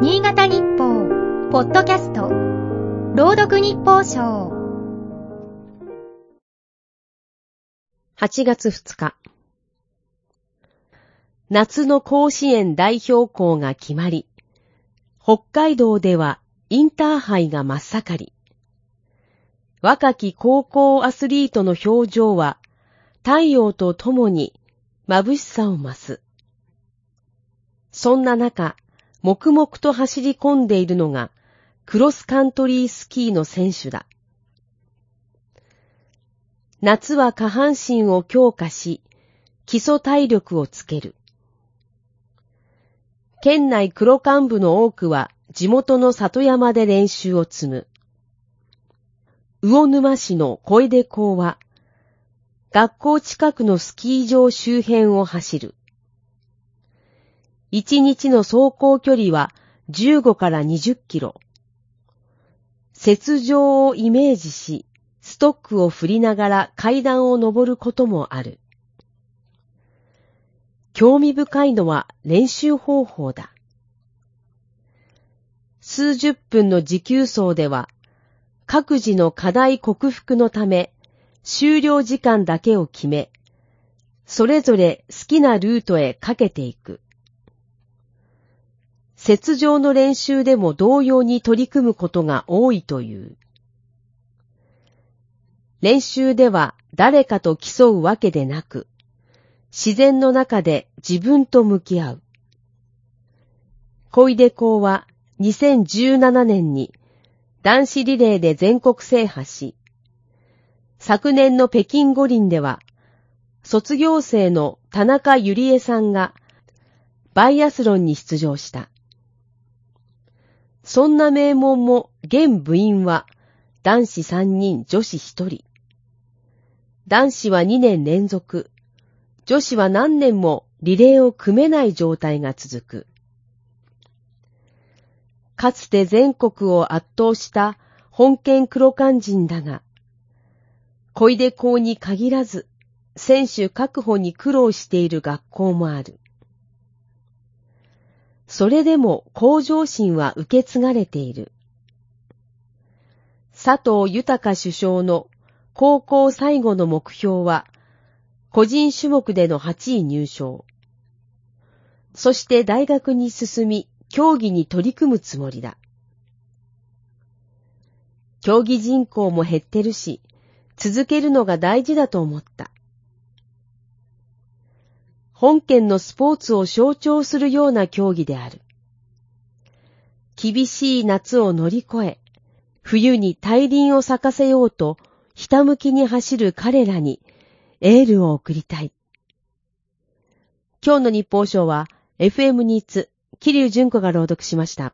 新潟日報、ポッドキャスト、朗読日報賞。8月2日。夏の甲子園代表校が決まり、北海道ではインターハイが真っ盛り。若き高校アスリートの表情は太陽とともに眩しさを増す。そんな中、黙々と走り込んでいるのがクロスカントリースキーの選手だ。夏は下半身を強化し、基礎体力をつける。県内黒幹部の多くは地元の里山で練習を積む。魚沼市の小出校は、学校近くのスキー場周辺を走る。一日の走行距離は15から20キロ。雪上をイメージし、ストックを振りながら階段を登ることもある。興味深いのは練習方法だ。数十分の持久走では、各自の課題克服のため、終了時間だけを決め、それぞれ好きなルートへかけていく。雪上の練習でも同様に取り組むことが多いという。練習では誰かと競うわけでなく、自然の中で自分と向き合う。小出校は2017年に男子リレーで全国制覇し、昨年の北京五輪では、卒業生の田中ゆりえさんがバイアスロンに出場した。そんな名門も現部員は男子3人女子1人。男子は2年連続、女子は何年もリレーを組めない状態が続く。かつて全国を圧倒した本県黒漢人だが、小出校に限らず、選手確保に苦労している学校もある。それでも向上心は受け継がれている。佐藤豊首相の高校最後の目標は、個人種目での8位入賞。そして大学に進み、競技に取り組むつもりだ。競技人口も減ってるし、続けるのが大事だと思った。本県のスポーツを象徴するような競技である。厳しい夏を乗り越え、冬に大輪を咲かせようと、ひたむきに走る彼らにエールを送りたい。今日の日報賞は FM ニーツ、桐生純子が朗読しました。